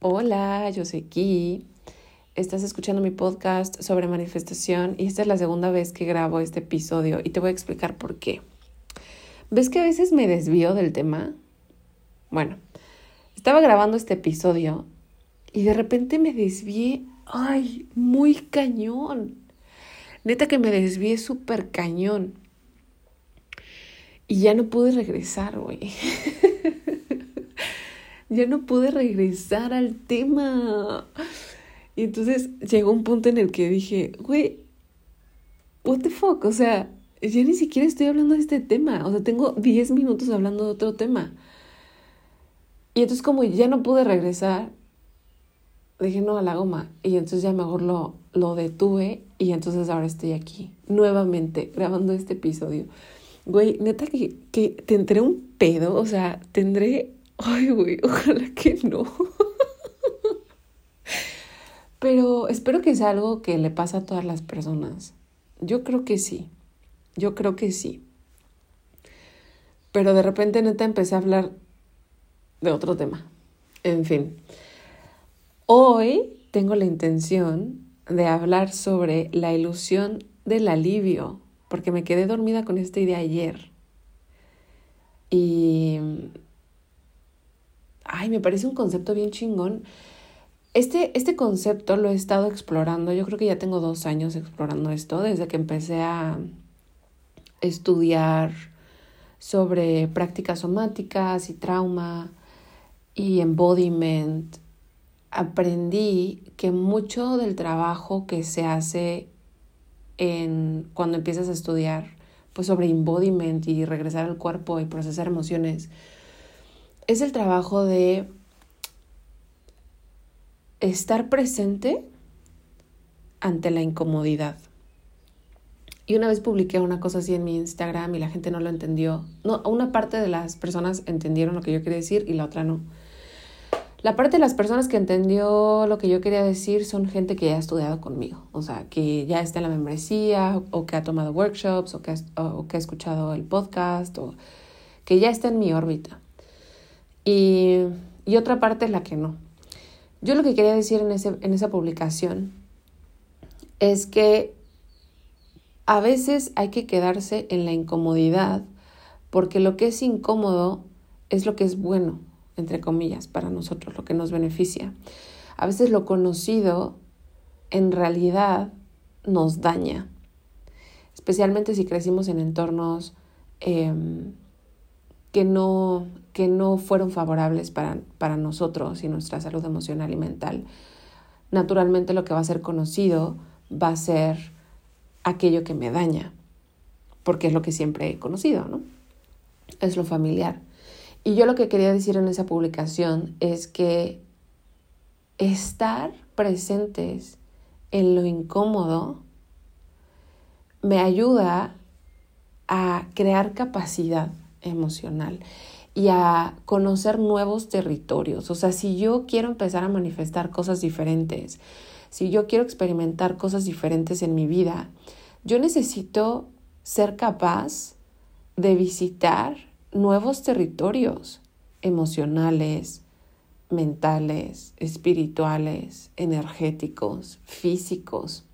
Hola, yo soy Ki. Estás escuchando mi podcast sobre manifestación y esta es la segunda vez que grabo este episodio y te voy a explicar por qué. ¿Ves que a veces me desvío del tema? Bueno, estaba grabando este episodio y de repente me desvié, ay, muy cañón. Neta que me desvié súper cañón. Y ya no pude regresar, güey. ya no pude regresar al tema. Y entonces llegó un punto en el que dije, güey, what the fuck, o sea, ya ni siquiera estoy hablando de este tema, o sea, tengo 10 minutos hablando de otro tema. Y entonces como ya no pude regresar, dije, no, a la goma. Y entonces ya mejor lo, lo detuve y entonces ahora estoy aquí, nuevamente, grabando este episodio. Güey, neta que, que tendré un pedo, o sea, tendré Ay, güey, ojalá que no. Pero espero que sea algo que le pasa a todas las personas. Yo creo que sí. Yo creo que sí. Pero de repente neta empecé a hablar de otro tema. En fin. Hoy tengo la intención de hablar sobre la ilusión del alivio, porque me quedé dormida con esta idea ayer. Y ay, me parece un concepto bien chingón. Este, este concepto lo he estado explorando, yo creo que ya tengo dos años explorando esto, desde que empecé a estudiar sobre prácticas somáticas y trauma y embodiment. Aprendí que mucho del trabajo que se hace en cuando empiezas a estudiar pues sobre embodiment y regresar al cuerpo y procesar emociones es el trabajo de estar presente ante la incomodidad. Y una vez publiqué una cosa así en mi Instagram y la gente no lo entendió. No, una parte de las personas entendieron lo que yo quería decir y la otra no. La parte de las personas que entendió lo que yo quería decir son gente que ya ha estudiado conmigo, o sea, que ya está en la membresía o que ha tomado workshops o que o que ha escuchado el podcast o que ya está en mi órbita y, otra parte es la que no. Yo lo que quería decir en, ese, en esa publicación es que a veces hay que quedarse en la incomodidad porque lo que es incómodo es lo que es bueno, entre comillas, para nosotros, lo que nos beneficia. A veces lo conocido en realidad nos daña, especialmente si crecimos en entornos em, que no, que no fueron favorables para, para nosotros y nuestra salud emocional y mental. Naturalmente lo que va a ser conocido va a ser aquello que me daña, porque es lo que siempre he conocido, ¿no? Es lo familiar. Y yo lo que quería decir en esa publicación es que estar presentes en lo incómodo me ayuda a crear capacidad emocional y a conocer nuevos territorios. O sea, si yo quiero empezar a manifestar cosas diferentes, si yo quiero experimentar cosas diferentes en mi vida, yo necesito ser capaz de visitar nuevos territorios emocionales, mentales, espirituales, energéticos, físicos.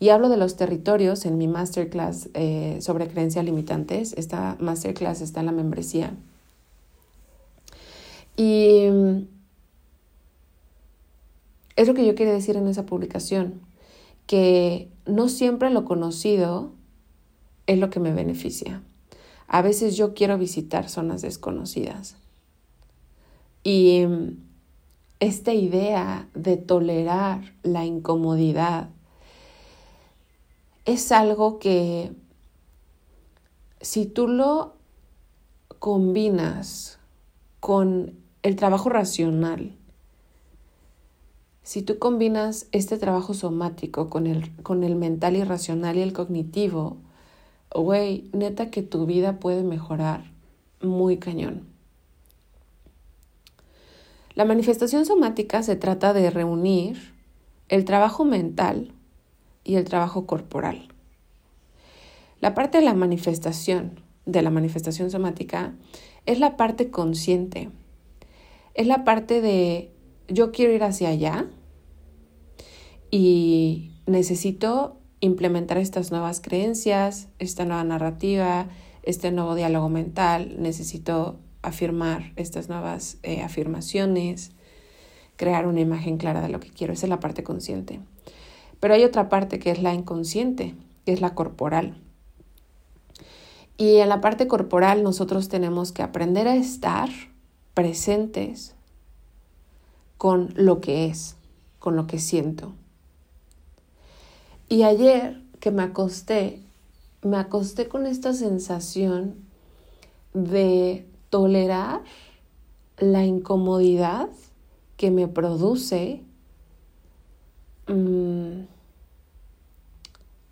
Y hablo de los territorios en mi masterclass eh, sobre creencias limitantes. Esta masterclass está en la membresía. Y es lo que yo quería decir en esa publicación, que no siempre lo conocido es lo que me beneficia. A veces yo quiero visitar zonas desconocidas. Y esta idea de tolerar la incomodidad es algo que si tú lo combinas con el trabajo racional, si tú combinas este trabajo somático con el, con el mental y racional y el cognitivo, güey, neta que tu vida puede mejorar muy cañón. La manifestación somática se trata de reunir el trabajo mental y el trabajo corporal. La parte de la manifestación, de la manifestación somática, es la parte consciente. Es la parte de yo quiero ir hacia allá y necesito implementar estas nuevas creencias, esta nueva narrativa, este nuevo diálogo mental, necesito afirmar estas nuevas eh, afirmaciones, crear una imagen clara de lo que quiero. Esa es la parte consciente. Pero hay otra parte que es la inconsciente, que es la corporal. Y en la parte corporal nosotros tenemos que aprender a estar presentes con lo que es, con lo que siento. Y ayer que me acosté, me acosté con esta sensación de tolerar la incomodidad que me produce mm,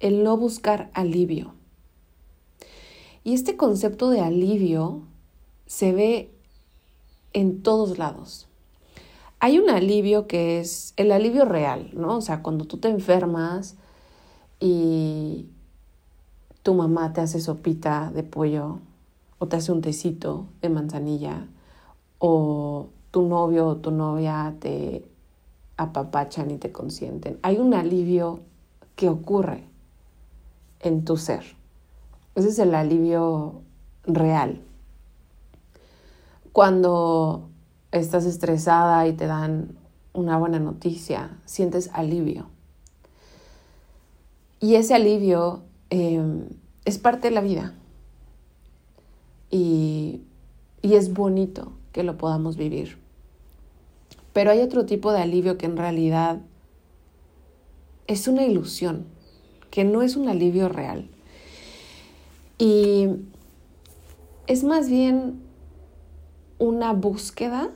el no buscar alivio. Y este concepto de alivio se ve en todos lados. Hay un alivio que es el alivio real, ¿no? O sea, cuando tú te enfermas y tu mamá te hace sopita de pollo o te hace un tecito de manzanilla o tu novio o tu novia te apapachan y te consienten. Hay un alivio que ocurre en tu ser. Ese es el alivio real. Cuando estás estresada y te dan una buena noticia, sientes alivio. Y ese alivio em, es parte de la vida. Y, y es bonito que lo podamos vivir. Pero hay otro tipo de alivio que en realidad es una ilusión, que no es un alivio real. Y es más bien una búsqueda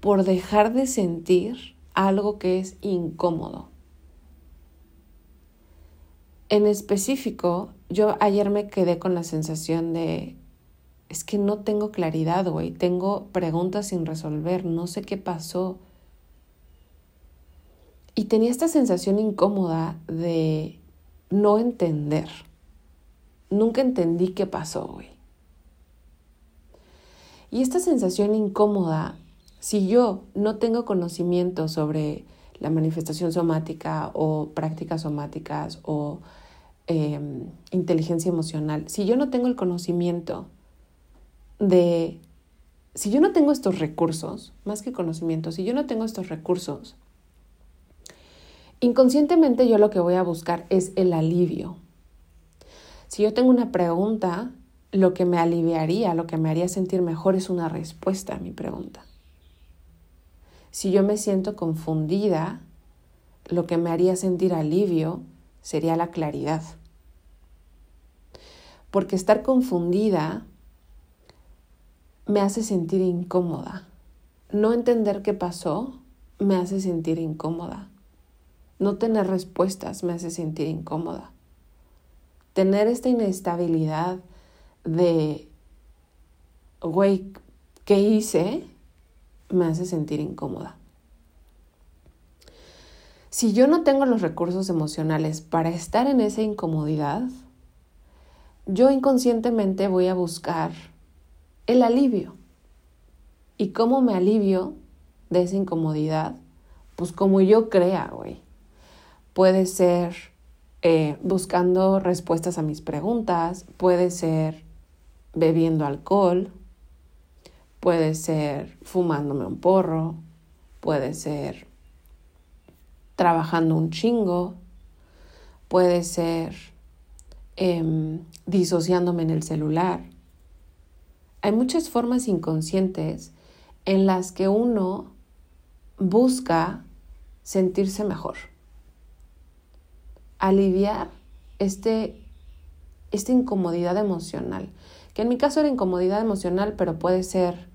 por dejar de sentir algo que es incómodo. En específico, yo ayer me quedé con la sensación de, es que no tengo claridad, güey, tengo preguntas sin resolver, no sé qué pasó. Y tenía esta sensación incómoda de no entender. Nunca entendí qué pasó, güey. Y esta sensación incómoda, si yo no tengo conocimiento sobre la manifestación somática o prácticas somáticas o em, inteligencia emocional, si yo no tengo el conocimiento de, si yo no tengo estos recursos, más que conocimiento, si yo no tengo estos recursos, inconscientemente yo lo que voy a buscar es el alivio. Si yo tengo una pregunta, lo que me aliviaría, lo que me haría sentir mejor es una respuesta a mi pregunta. Si yo me siento confundida, lo que me haría sentir alivio sería la claridad. Porque estar confundida me hace sentir incómoda. No entender qué pasó me hace sentir incómoda. No tener respuestas me hace sentir incómoda. Tener esta inestabilidad de, güey, ¿qué hice? me hace sentir incómoda. Si yo no tengo los recursos emocionales para estar en esa incomodidad, yo inconscientemente voy a buscar el alivio. ¿Y cómo me alivio de esa incomodidad? Pues como yo crea, güey. Puede ser eh, buscando respuestas a mis preguntas, puede ser bebiendo alcohol, Puede ser fumándome un porro, puede ser trabajando un chingo, puede ser em, disociándome en el celular. Hay muchas formas inconscientes en las que uno busca sentirse mejor, aliviar este, esta incomodidad emocional, que en mi caso era incomodidad emocional, pero puede ser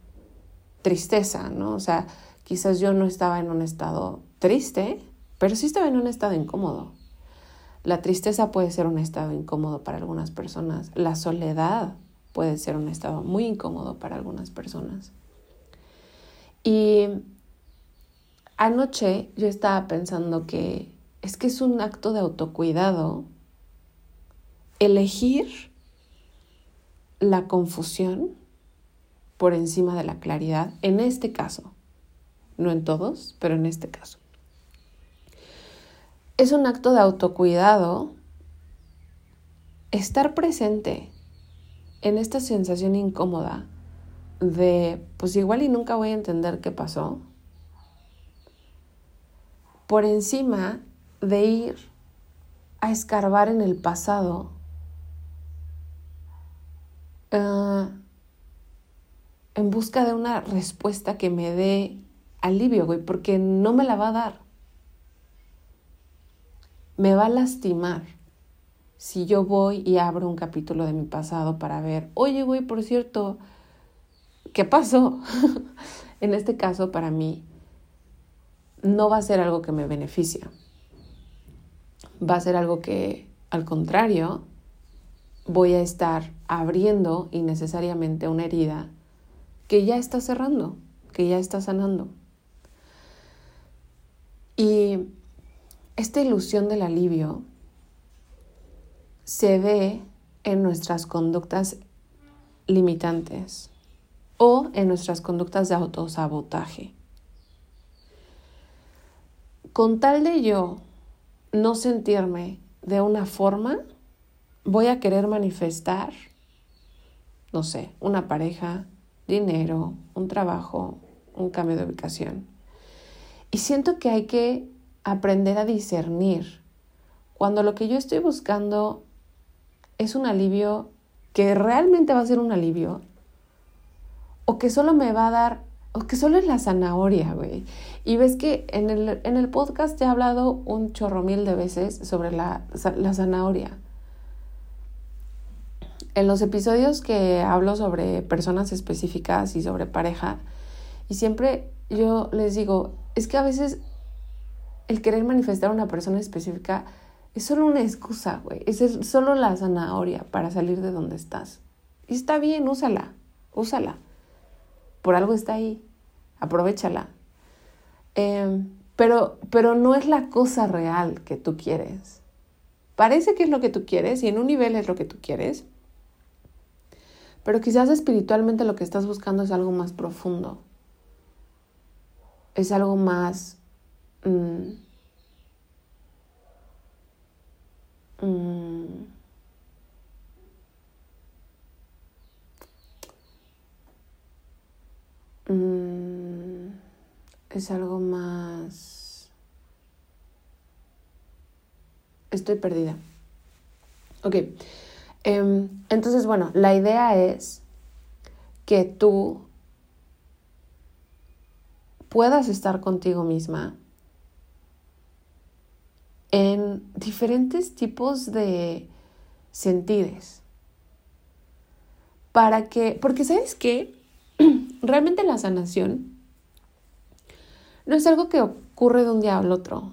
tristeza, ¿no? O sea, quizás yo no estaba en un estado triste, pero sí estaba en un estado incómodo. La tristeza puede ser un estado incómodo para algunas personas. La soledad puede ser un estado muy incómodo para algunas personas. Y anoche yo estaba pensando que es que es un acto de autocuidado elegir la confusión por encima de la claridad en este caso, no en todos, pero en este caso. Es un acto de autocuidado estar presente en esta sensación incómoda de, pues igual y nunca voy a entender qué pasó, por encima de ir a escarbar en el pasado uh, en busca de una respuesta que me dé alivio, güey, porque no me la va a dar. Me va a lastimar si yo voy y abro un capítulo de mi pasado para ver, oye, güey, por cierto, ¿qué pasó? en este caso, para mí, no va a ser algo que me beneficia. Va a ser algo que, al contrario, voy a estar abriendo innecesariamente una herida que ya está cerrando, que ya está sanando. Y esta ilusión del alivio se ve en nuestras conductas limitantes o en nuestras conductas de autosabotaje. Con tal de yo no sentirme de una forma, voy a querer manifestar, no sé, una pareja, dinero, un trabajo, un cambio de ubicación. Y siento que hay que aprender a discernir cuando lo que yo estoy buscando es un alivio que realmente va a ser un alivio o que solo me va a dar, o que solo es la zanahoria, güey. Y ves que en el, en el podcast he hablado un chorro mil de veces sobre la, la zanahoria en los episodios que hablo sobre personas específicas y sobre pareja, y siempre yo les digo, es que a veces el querer manifestar a una persona específica es solo una excusa, güey. Es solo la zanahoria para salir de donde estás. Y está bien, úsala, úsala. Por algo está ahí, aprovechala. Em, pero, pero no es la cosa real que tú quieres. Parece que es lo que tú quieres y en un nivel es lo que tú quieres, pero quizás espiritualmente lo que estás buscando es algo más profundo. Es algo más... Mm, mm, mm, es algo más... Estoy perdida. Ok. Em, entonces, bueno, la idea es que tú puedas estar contigo misma en diferentes tipos de sentidos. Para que, porque sabes qué, realmente la sanación no es algo que ocurre de un día al otro.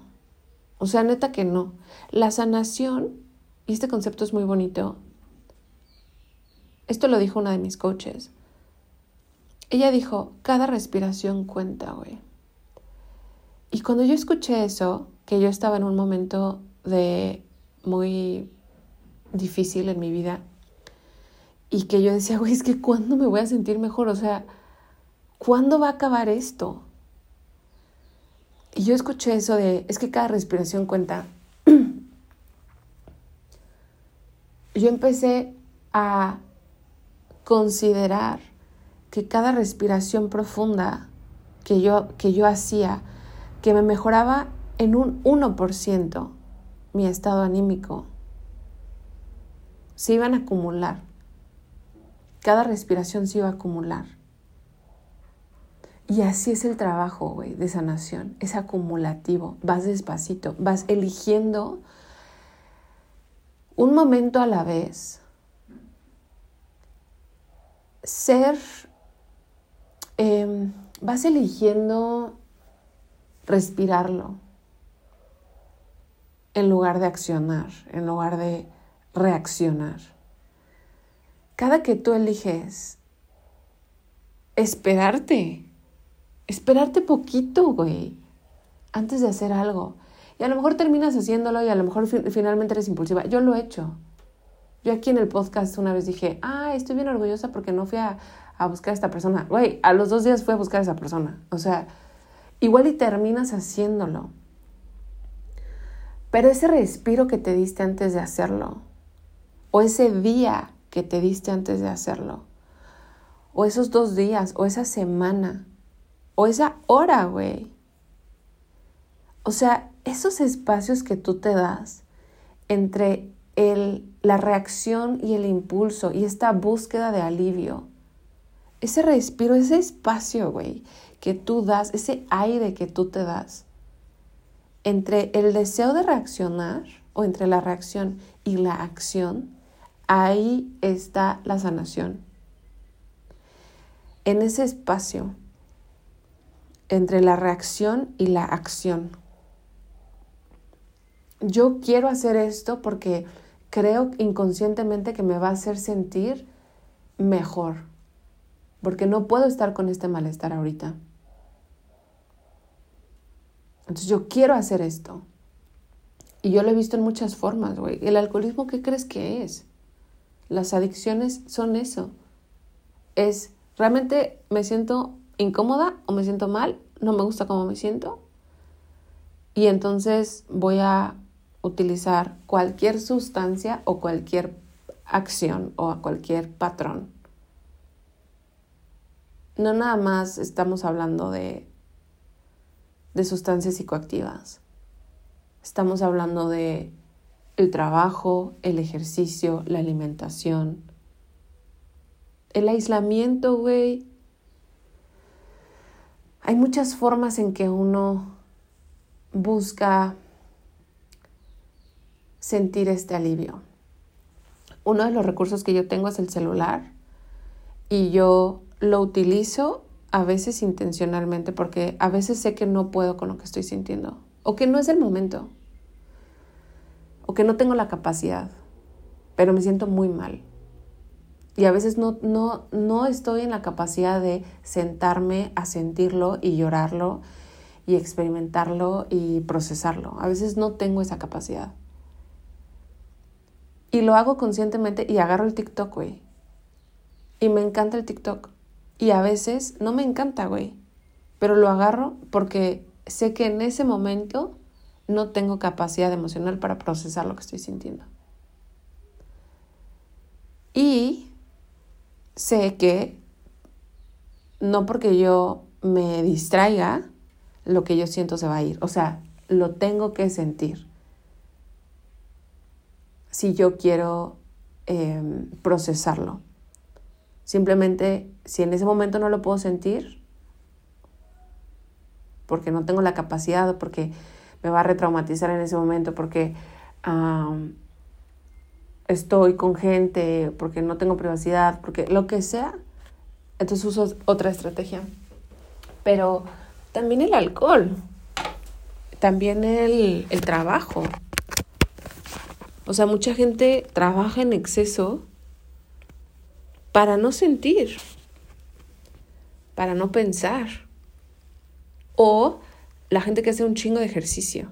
O sea, neta que no. La sanación, y este concepto es muy bonito, esto lo dijo una de mis coaches. Ella dijo, cada respiración cuenta, güey. Y cuando yo escuché eso, que yo estaba en un momento de muy difícil en mi vida, y que yo decía, güey, es que ¿cuándo me voy a sentir mejor? O sea, ¿cuándo va a acabar esto? Y yo escuché eso de, es que cada respiración cuenta. yo empecé a considerar que cada respiración profunda que yo, que yo hacía, que me mejoraba en un 1% mi estado anímico, se iban a acumular. Cada respiración se iba a acumular. Y así es el trabajo, güey, de sanación. Es acumulativo. Vas despacito, vas eligiendo un momento a la vez ser, em, vas eligiendo respirarlo en lugar de accionar, en lugar de reaccionar. Cada que tú eliges esperarte, esperarte poquito, güey, antes de hacer algo. Y a lo mejor terminas haciéndolo y a lo mejor finalmente eres impulsiva. Yo lo he hecho. Yo aquí en el podcast una vez dije, ah, estoy bien orgullosa porque no fui a, buscar a esta persona. Güey, a los dos días fui a buscar a esa persona. O sea, Igual y terminas haciéndolo. Pero ese respiro que te diste antes de hacerlo, o ese día que te diste antes de hacerlo, o esos dos días, o esa semana, o esa hora, güey. O sea, esos espacios que tú te das entre el, la reacción y el impulso y esta búsqueda de alivio, ese respiro, ese espacio, güey, que tú das, ese aire que tú te das, entre el deseo de reaccionar o entre la reacción y la acción, ahí está la sanación. En ese espacio, entre la reacción y la acción. Yo quiero hacer esto porque creo inconscientemente que me va a hacer sentir mejor, porque no puedo estar con este malestar ahorita. Entonces yo quiero hacer esto. Y yo lo he visto en muchas formas, güey. El alcoholismo, ¿qué crees que es? Las adicciones son eso. Es, realmente me siento incómoda o me siento mal, no me gusta cómo me siento. Y entonces voy a utilizar cualquier sustancia o cualquier acción o cualquier patrón. No nada más estamos hablando de de sustancias psicoactivas. Estamos hablando de el trabajo, el ejercicio, la alimentación, el aislamiento, güey. Hay muchas formas en que uno busca sentir este alivio. Uno de los recursos que yo tengo es el celular y yo lo utilizo a veces intencionalmente, porque a veces sé que no puedo con lo que estoy sintiendo, o que no es el momento, o que no tengo la capacidad, pero me siento muy mal. Y a veces no, no, no estoy en la capacidad de sentarme a sentirlo y llorarlo y experimentarlo y procesarlo. A veces no tengo esa capacidad. Y lo hago conscientemente y agarro el TikTok, güey. Y me encanta el TikTok. Y a veces no me encanta, güey. Pero lo agarro porque sé que en ese momento no tengo capacidad emocional para procesar lo que estoy sintiendo. Y sé que no porque yo me distraiga, lo que yo siento se va a ir. O sea, lo tengo que sentir. Si yo quiero em, procesarlo. Simplemente, si en ese momento no lo puedo sentir, porque no tengo la capacidad porque me va a retraumatizar en ese momento, porque estoy con gente, porque no tengo privacidad, porque lo que sea, entonces uso otra estrategia. Pero también el alcohol, también el, el trabajo. O sea, mucha gente trabaja en exceso para no sentir, para no pensar. O la gente que hace un chingo de ejercicio.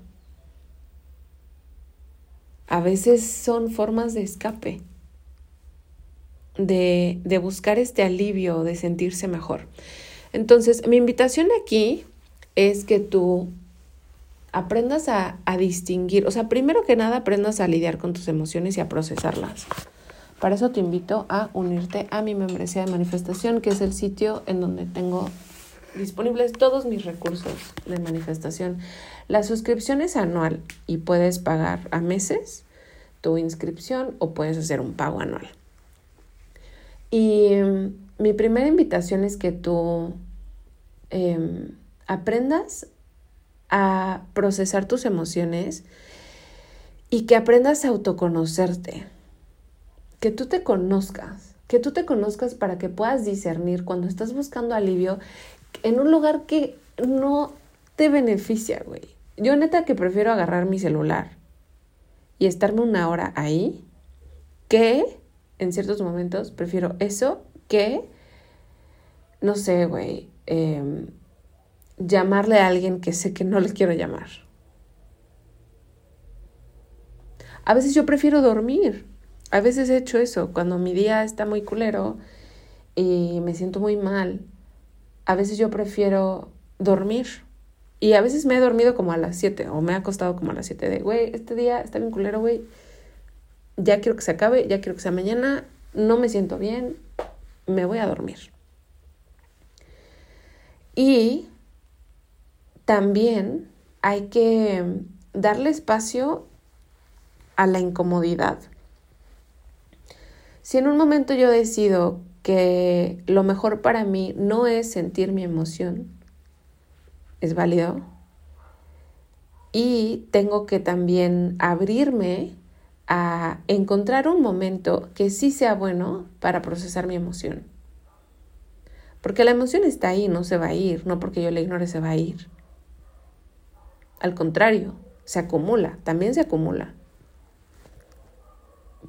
A veces son formas de escape, de, de buscar este alivio, de sentirse mejor. Entonces, mi invitación aquí es que tú aprendas a, a, distinguir, o sea, primero que nada aprendas a lidiar con tus emociones y a procesarlas. Para eso te invito a unirte a mi membresía de manifestación, que es el sitio en donde tengo disponibles todos mis recursos de manifestación. La suscripción es anual y puedes pagar a meses tu inscripción o puedes hacer un pago anual. Y mm, mi primera invitación es que tú em, aprendas a procesar tus emociones y que aprendas a autoconocerte que tú te conozcas, que tú te conozcas para que puedas discernir cuando estás buscando alivio en un lugar que no te beneficia, güey. Yo neta que prefiero agarrar mi celular y estarme una hora ahí que en ciertos momentos prefiero eso que, no sé, güey, em, llamarle a alguien que sé que no le quiero llamar. A veces yo prefiero dormir a veces he hecho eso, cuando mi día está muy culero y me siento muy mal, a veces yo prefiero dormir Y a veces me he dormido como a las 7 o me ha acostado como a las 7 de, güey, este día está bien culero, güey. Ya quiero que se acabe, ya quiero que sea mañana, no me siento bien, me voy a dormir. Y también hay que darle espacio a la incomodidad. Si en un momento yo decido que lo mejor para mí no es sentir mi emoción, es válido. Y tengo que también abrirme a encontrar un momento que sí sea bueno para procesar mi emoción. Porque la emoción está ahí, no se va a ir, no porque yo la ignore se va a ir. Al contrario, se acumula, también se acumula.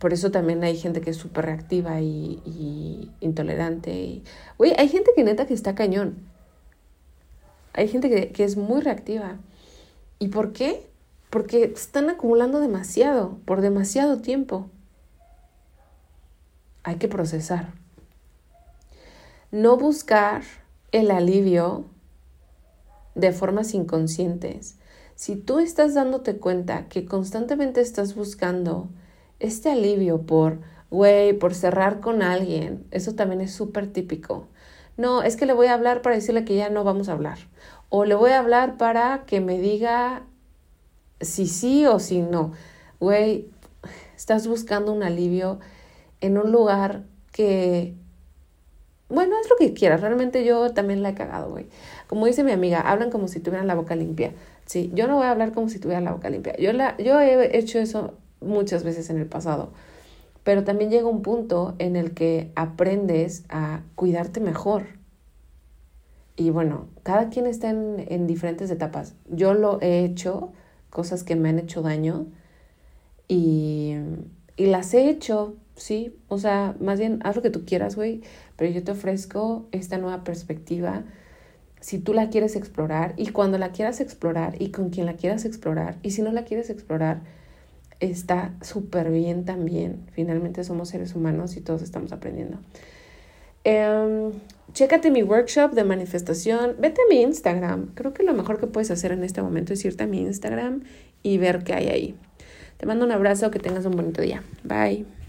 Por eso también hay gente que es súper reactiva y, intolerante. Y, hay gente que neta que está cañón. Hay gente que, que es muy reactiva. ¿Y por qué? Porque están acumulando demasiado, por demasiado tiempo. Hay que procesar. No buscar el alivio de formas inconscientes. Si tú estás dándote cuenta que constantemente estás buscando este alivio por, güey, por cerrar con alguien, eso también es súper típico. No, es que le voy a hablar para decirle que ya no vamos a hablar. O le voy a hablar para que me diga si sí o si no. Güey, estás buscando un alivio en un lugar que, bueno, es lo que quieras. Realmente yo también la he cagado, güey. Como dice mi amiga, hablan como si tuvieran la boca limpia. Sí, yo no voy a hablar como si tuviera la boca limpia. Yo, la, yo he hecho eso muchas veces en el pasado. Pero también llega un punto en el que aprendes a cuidarte mejor. Y bueno, cada quien está en, en diferentes etapas. Yo lo he hecho, cosas que me han hecho daño, y, y las he hecho, sí. O sea, más bien haz lo que tú quieras, güey, pero yo te ofrezco esta nueva perspectiva si tú la quieres explorar y cuando la quieras explorar y con quien la quieras explorar y si no la quieres explorar, está súper bien también. Finalmente somos seres humanos y todos estamos aprendiendo. Eh, chécate mi workshop de manifestación. Vete a mi Instagram. Creo que lo mejor que puedes hacer en este momento es irte a mi Instagram y ver qué hay ahí. Te mando un abrazo, que tengas un bonito día. Bye.